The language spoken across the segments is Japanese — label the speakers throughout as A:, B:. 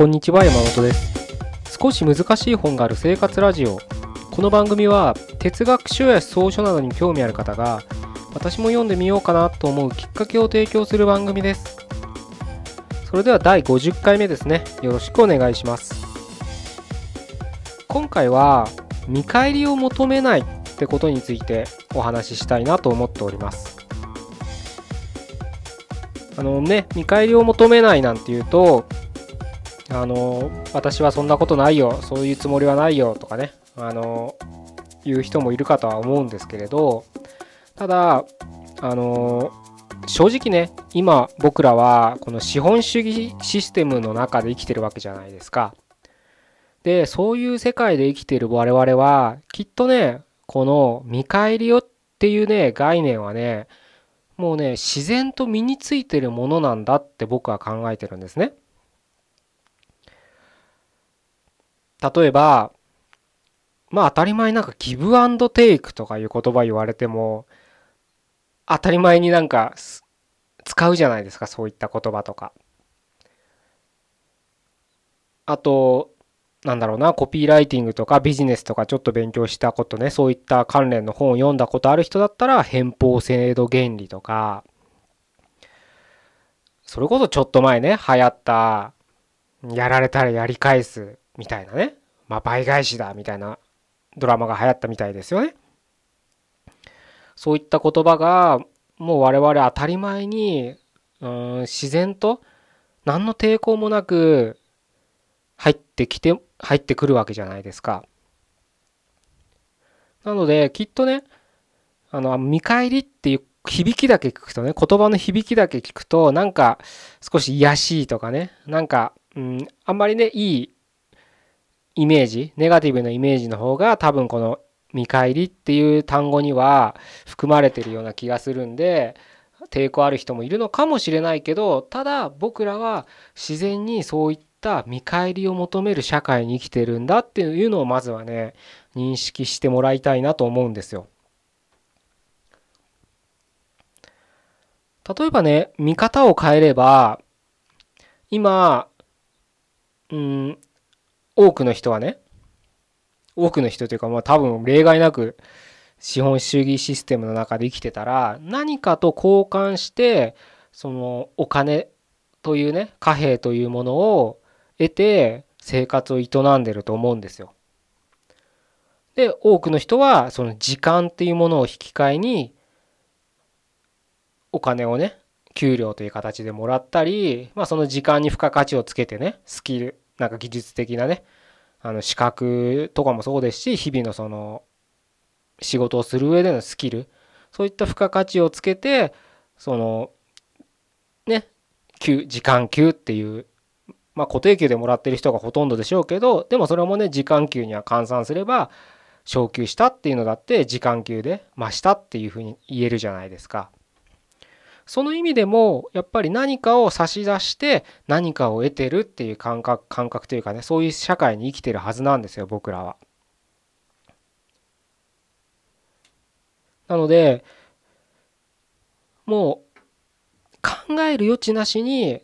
A: こんにちは山本です。少し難しい本がある生活ラジオ。この番組は哲学書や草書などに興味ある方が私も読んでみようかなと思うきっかけを提供する番組です。それでは第50回目ですね。よろしくお願いします。今回は見返りを求めないってことについてお話ししたいなと思っております。あのね見返りを求めないなんていうとあの私はそんなことないよそういうつもりはないよとかねあの言う人もいるかとは思うんですけれどただあの正直ね今僕らはこの資本主義システムの中で生きてるわけじゃないですか。でそういう世界で生きてる我々はきっとねこの見返りよっていうね概念はねもうね自然と身についてるものなんだって僕は考えてるんですね。例えばまあ当たり前なんかギブアンドテイクとかいう言葉言われても当たり前になんか使うじゃないですかそういった言葉とか。あとなんだろうなコピーライティングとかビジネスとかちょっと勉強したことねそういった関連の本を読んだことある人だったら偏方制度原理とかそれこそちょっと前ね流行ったやられたらやり返すみたいなねまあ倍返しだみたいなドラマが流行ったみたいですよね。そういった言葉がもう我々当たり前にうん自然と何の抵抗もなく入ってきて入ってくるわけじゃないですか。なのできっとねあの見返りっていう響きだけ聞くとね言葉の響きだけ聞くとなんか少し癒しいとかねなんか、うん、あんまりねいいイメージネガティブなイメージの方が多分この見返りっていう単語には含まれてるような気がするんで抵抗ある人もいるのかもしれないけどただ僕らは自然にそういった見返りを求める社会に生きてるんだっていうのをまずはね認識してもらいたいなと思うんですよ。例えばね見方を変えれば今うん多くの人はね多くの人というかまあ多分例外なく資本主義システムの中で生きてたら何かと交換してそのお金というね貨幣というものを得て生活を営んでると思うんですよ。で多くの人はその時間っていうものを引き換えにお金をね給料という形でもらったり、まあ、その時間に付加価値をつけてねスキルなんか技術的なねあの資格とかもそうですし日々のその仕事をする上でのスキルそういった付加価値をつけてそのね時間給っていうまあ固定給でもらってる人がほとんどでしょうけどでもそれもね時間給には換算すれば昇給したっていうのだって時間給で増したっていうふうに言えるじゃないですか。その意味でもやっぱり何かを差し出して何かを得てるっていう感覚感覚というかねそういう社会に生きてるはずなんですよ僕らは。なのでもう考える余地なしに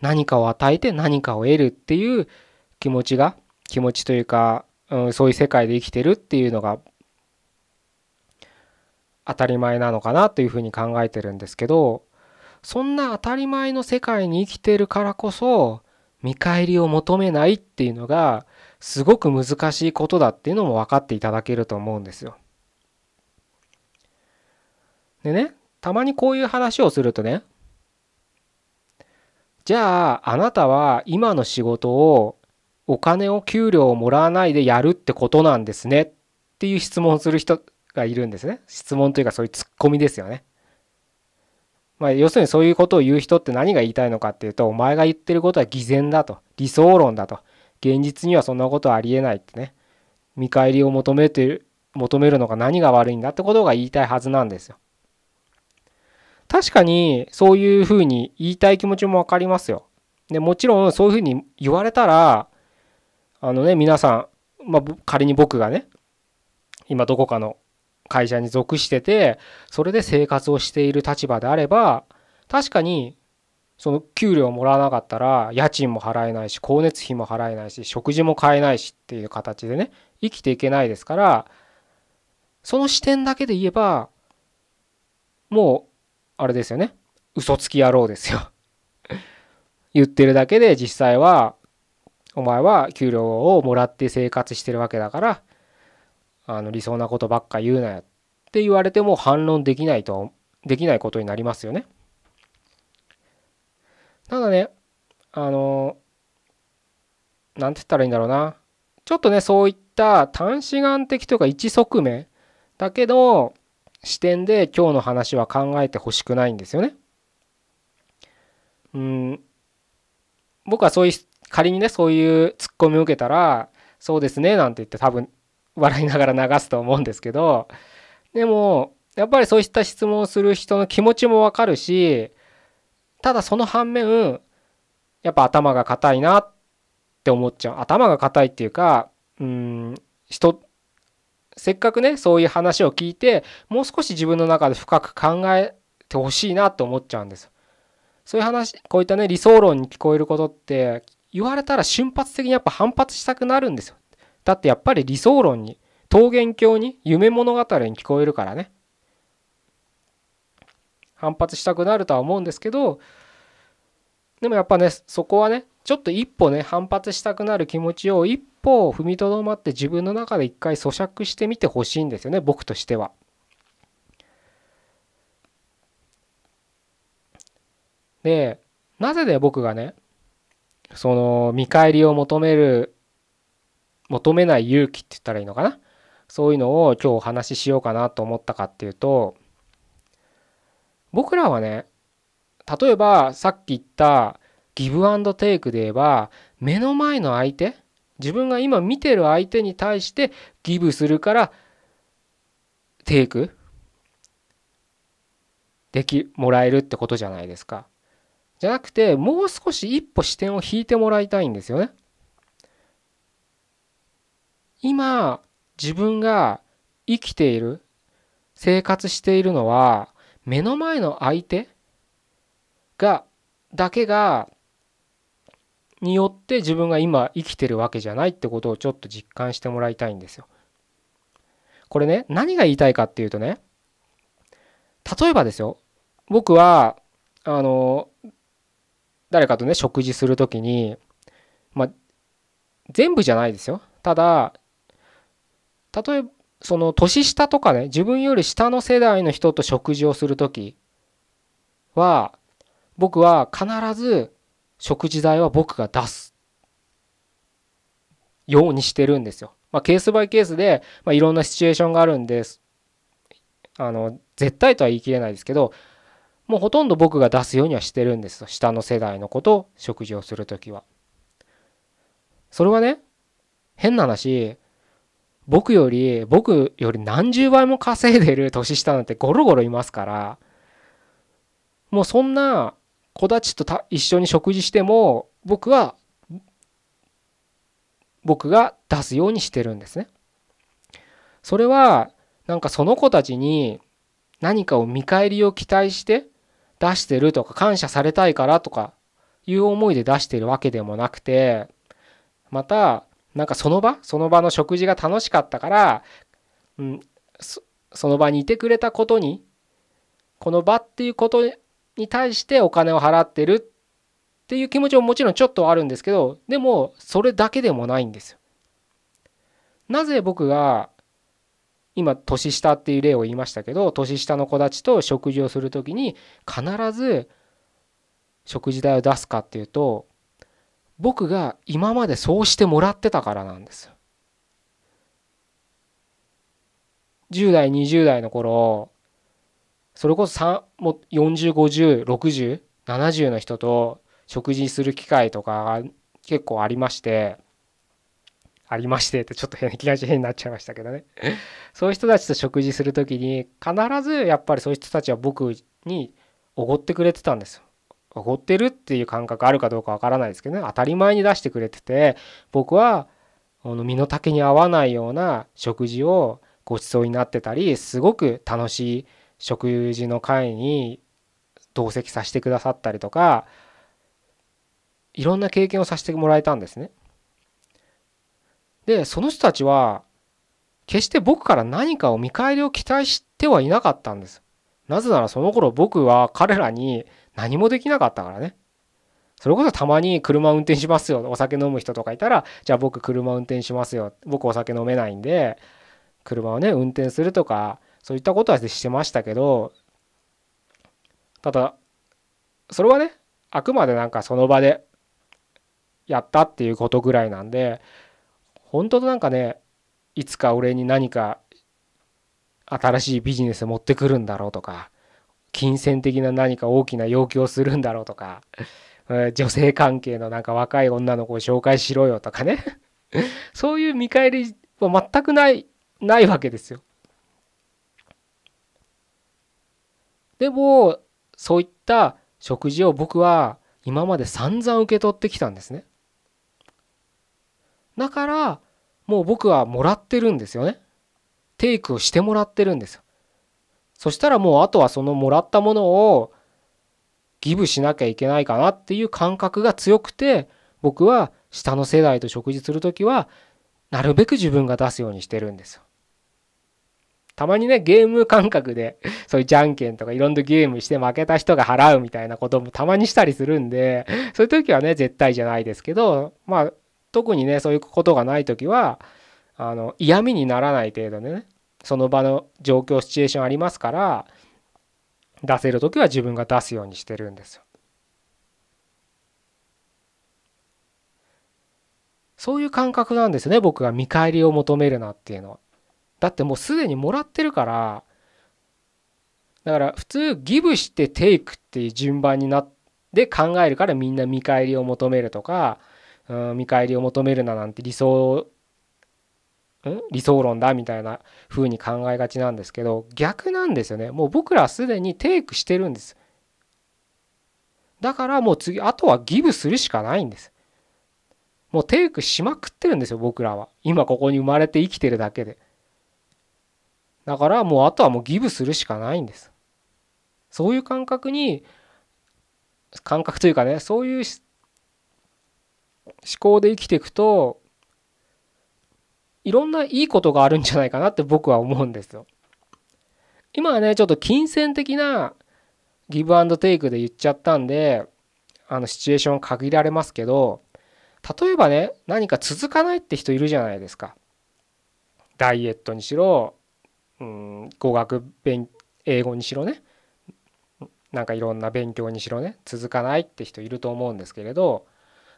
A: 何かを与えて何かを得るっていう気持ちが気持ちというか、うん、そういう世界で生きてるっていうのが当たり前なのかなというふうに考えてるんですけどそんな当たり前の世界に生きてるからこそ見返りを求めないっていうのがすごく難しいことだっていうのも分かっていただけると思うんですよ。でねたまにこういう話をするとねじゃああなたは今の仕事をお金を給料をもらわないでやるってことなんですねっていう質問する人がいるんですね。質問というかそういうツッコミですよね。まあ、要するにそういうことを言う人って何が言いたいのかっていうとお前が言ってることは偽善だと理想論だと現実にはそんなことはありえないってね見返りを求めてる求めるのが何が悪いんだってことが言いたいはずなんですよ。確かにそういうふうに言いたい気持ちも分かりますよ。でもちろんそういうふうに言われたらあのね皆さん、まあ、仮に僕がね今どこかの会社に属しててそれで生活をしている立場であれば確かにその給料もらわなかったら家賃も払えないし光熱費も払えないし食事も買えないしっていう形でね生きていけないですからその視点だけで言えばもうあれですよね嘘つき野郎ですよ。言ってるだけで実際はお前は給料をもらって生活してるわけだからあの理想なことばっか言うなよって言われても反論できないとできないことになりますよね。ただねあの何て言ったらいいんだろうなちょっとねそういった短視眼的というか一側面だけど視点で今日の話は考えてほしくないんですよね。うん僕はそういう仮にねそういうツッコミを受けたらそうですねなんて言って多分笑いながら流すと思うんですけどでもやっぱりそういった質問をする人の気持ちもわかるしただその反面やっぱ頭が硬いなって思っちゃう。頭が硬いっていうかうん人せっかくねそういう話を聞いてもう少し自分の中で深く考えてほしいなって思っちゃうんです。そういう話こういったね理想論に聞こえることって言われたら瞬発的にやっぱ反発したくなるんですよ。だってやっぱり理想論に桃源郷に夢物語に聞こえるからね反発したくなるとは思うんですけどでもやっぱねそこはねちょっと一歩ね反発したくなる気持ちを一歩踏みとどまって自分の中で一回咀嚼してみてほしいんですよね僕としては。でなぜで僕がねその見返りを求める求めない勇気って言ったらいいのかな？そういうのを今日お話ししようかなと思ったかっていうと僕らはね例えばさっき言ったギブアンドテイクで言えば目の前の相手自分が今見てる相手に対してギブするからテイクできもらえるってことじゃないですか。じゃなくてもう少し一歩視点を引いてもらいたいんですよね。今自分が生きている生活しているのは目の前の相手がだけがによって自分が今生きてるわけじゃないってことをちょっと実感してもらいたいんですよ。これね何が言いたいかっていうとね例えばですよ僕はあの誰かとね食事する時にまあ全部じゃないですよただ例えばその年下とかね自分より下の世代の人と食事をする時は僕は必ず食事代は僕が出すようにしてるんですよ。まあ、ケースバイケースで、まあ、いろんなシチュエーションがあるんですあの絶対とは言い切れないですけどもうほとんど僕が出すようにはしてるんですよ下の世代の子と食事をする時は。それはね変な話僕より僕より何十倍も稼いでる年下なんてゴロゴロいますからもうそんな子たちと一緒に食事しても僕は僕が出すようにしてるんですね。それはなんかその子たちに何かを見返りを期待して出してるとか感謝されたいからとかいう思いで出してるわけでもなくてまたなんかその場？その場の食事が楽しかったから、うん、その場にいてくれたことにこの場っていうことに対してお金を払ってるっていう気持ちももちろんちょっとあるんですけどでもそれだけでもないんですよ。なぜ僕が今年下っていう例を言いましたけど年下の子たちと食事をする時に必ず食事代を出すかっていうと僕が今までそうしてもらってたからなんですよ。10代20代の頃それこそも40506070の人と食事する機会とか結構ありましてありましてってちょっと変気が変になっちゃいましたけどねそういう人たちと食事する時に必ずやっぱりそういう人たちは僕におごってくれてたんですよ。おごってるっていう感覚あるかどうかわからないですけどね当たり前に出してくれてて僕は身の丈に合わないような食事をごちそうになってたりすごく楽しい食事の会に同席させてくださったりとかいろんな経験をさせてもらえたんですね。でその人たちは決して僕から何かを見返りを期待してはいなかったんです。なぜならその頃僕は彼らに何もできなかったからね。それこそたまに車運転しますよ。お酒飲む人とかいたら、じゃあ僕車運転しますよ。僕お酒飲めないんで、車をね、運転するとか、そういったことはしてましたけど、ただ、それはね、あくまでなんかその場でやったっていうことぐらいなんで、本当なんかね、いつか俺に何か新しいビジネス持ってくるんだろうとか、金銭的な何か大きな要求をするんだろうとか、女性関係のなんか若い女の子を紹介しろよとかね そういう見返りは全くないないわけですよ。でもそういった食事を僕は今まで散々受け取ってきたんですね。だからもう僕はもらってるんですよね。テイクをしてもらってるんですよ。そしたらもうあとはそのもらったものをギブしなきゃいけないかなっていう感覚が強くて僕は下の世代と食事する時はなるべく自分が出すようにしてるんですよ。たまにねゲーム感覚でそういうじゃんけんとかいろんなゲームして負けた人が払うみたいなこともたまにしたりするんでそういう時はね絶対じゃないですけどまあ特にねそういうことがない時はあの嫌味にならない程度でねその場の状況シチュエーションありますから出せる時は自分が出すようにしてるんですよ。そういう感覚なんですね僕が見返りを求めるなっていうのは。だってもうすでにもらってるからだから普通ギブしてテイクっていう順番になって考えるからみんな見返りを求めるとか、うん、見返りを求めるななんて理想理想論だみたいな風に考えがちなんですけど逆なんですよね。もう僕らすでにテイクしてるんです。だからもう次あとはギブするしかないんです。もうテイクしまくってるんですよ僕らは。今ここに生まれて生きてるだけで。だからもうあとはもうギブするしかないんです。そういう感覚に感覚というかねそういう思考で生きていくといろんないいことがあるんじゃないかなって僕は思うんですよ。今はねちょっと金銭的なギブアンドテイクで言っちゃったんであのシチュエーション限られますけど例えばね何か続かないって人いるじゃないですか。ダイエットにしろ、うん、語学勉英語にしろねなんかいろんな勉強にしろね続かないって人いると思うんですけれど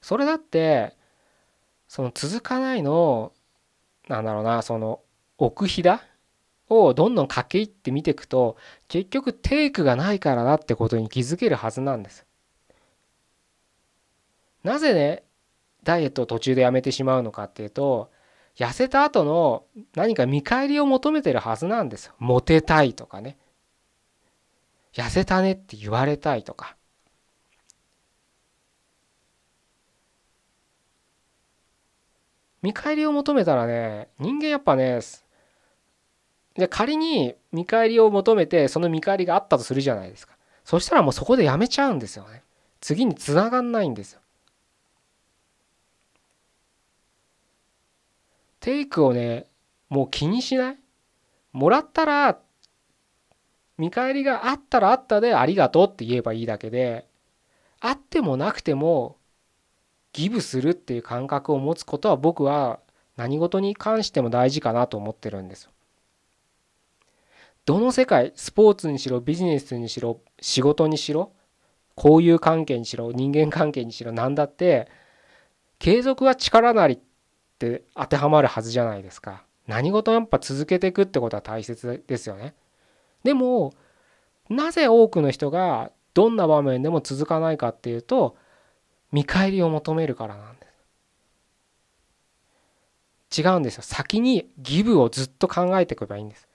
A: それだってその続かないのなんだろうなその奥ひだをどんどん駆け入って見ていくと結局テイクがないからだってことに気づけるはずなんです。なぜねダイエットを途中でやめてしまうのかっていうと痩せた後の何か見返りを求めてるはずなんですよ。モテたいとかね。痩せたねって言われたいとか。見返りを求めたらね人間やっぱねで仮に見返りを求めてその見返りがあったとするじゃないですか。そしたらもうそこでやめちゃうんですよね。次につながんないんですよ。テイクをねもう気にしない？もらったら見返りがあったらあったでありがとうって言えばいいだけであってもなくてもギブするっていう感覚を持つことは僕は何事に関しても大事かなと思ってるんです。どの世界スポーツにしろビジネスにしろ仕事にしろ交友関係にしろ人間関係にしろ何だって継続は力なりって当てはまるはずじゃないですか。何事もやっぱ続けていくってことは大切ですよね。でもなぜ多くの人がどんな場面でも続かないかっていうと見返りを求めるからなんです。違うんですよ。先にギブをずっと考えていけばいいんです。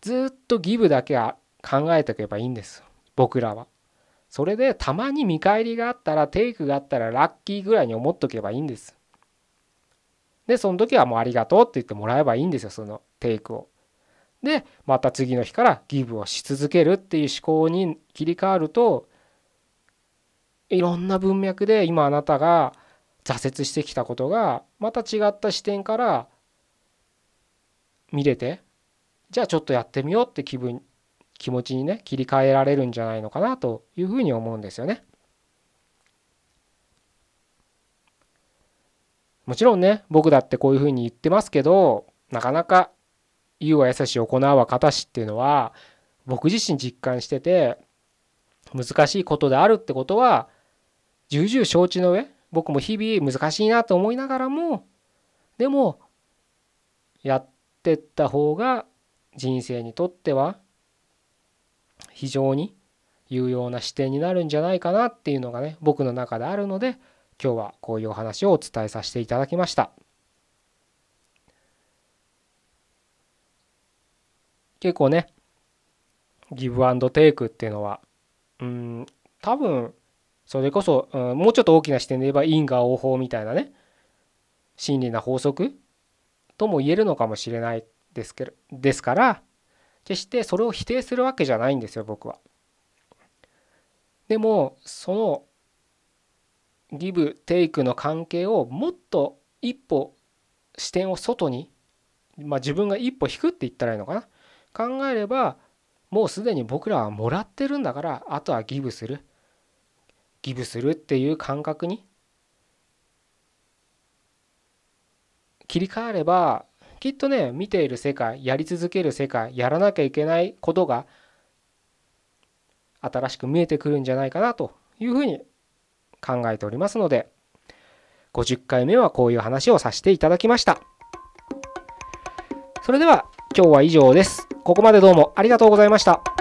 A: ずっとギブだけは考えていけばいいんです。僕らは。それでたまに見返りがあったらテイクがあったらラッキーぐらいに思っとけばいいんです。でその時はもうありがとうって言ってもらえばいいんですよそのテイクを。でまた次の日からギブをし続けるっていう思考に切り替わるといろんな文脈で今あなたが挫折してきたことがまた違った視点から見れてじゃあちょっとやってみようって気分気持ちにね切り替えられるんじゃないのかなというふうに思うんですよね。もちろんね僕だってこういうふうに言ってますけどなかなか言うは優しい行うは形しっていうのは僕自身実感してて難しいことであるってことは重々承知の上僕も日々難しいなと思いながらもでもやってった方が人生にとっては非常に有用な視点になるんじゃないかなっていうのがね僕の中であるので今日はこういうお話をお伝えさせていただきました。結構ねギブアンドテイクっていうのはうん多分それこそ、うん、もうちょっと大きな視点で言えば因果応報みたいなね。真理な法則とも言えるのかもしれないですけどですから決してそれを否定するわけじゃないんですよ僕は。でもそのギブテイクの関係をもっと一歩視点を外に、まあ、自分が一歩引くって言ったらいいのかな。考えればもうすでに僕らはもらってるんだからあとはギブする。ギブするっていう感覚に切り替えればきっとね見ている世界やり続ける世界やらなきゃいけないことが新しく見えてくるんじゃないかなというふうに考えておりますので50回目はこういう話をさせていただきました。それでは今日は以上です。ここまでどうもありがとうございました。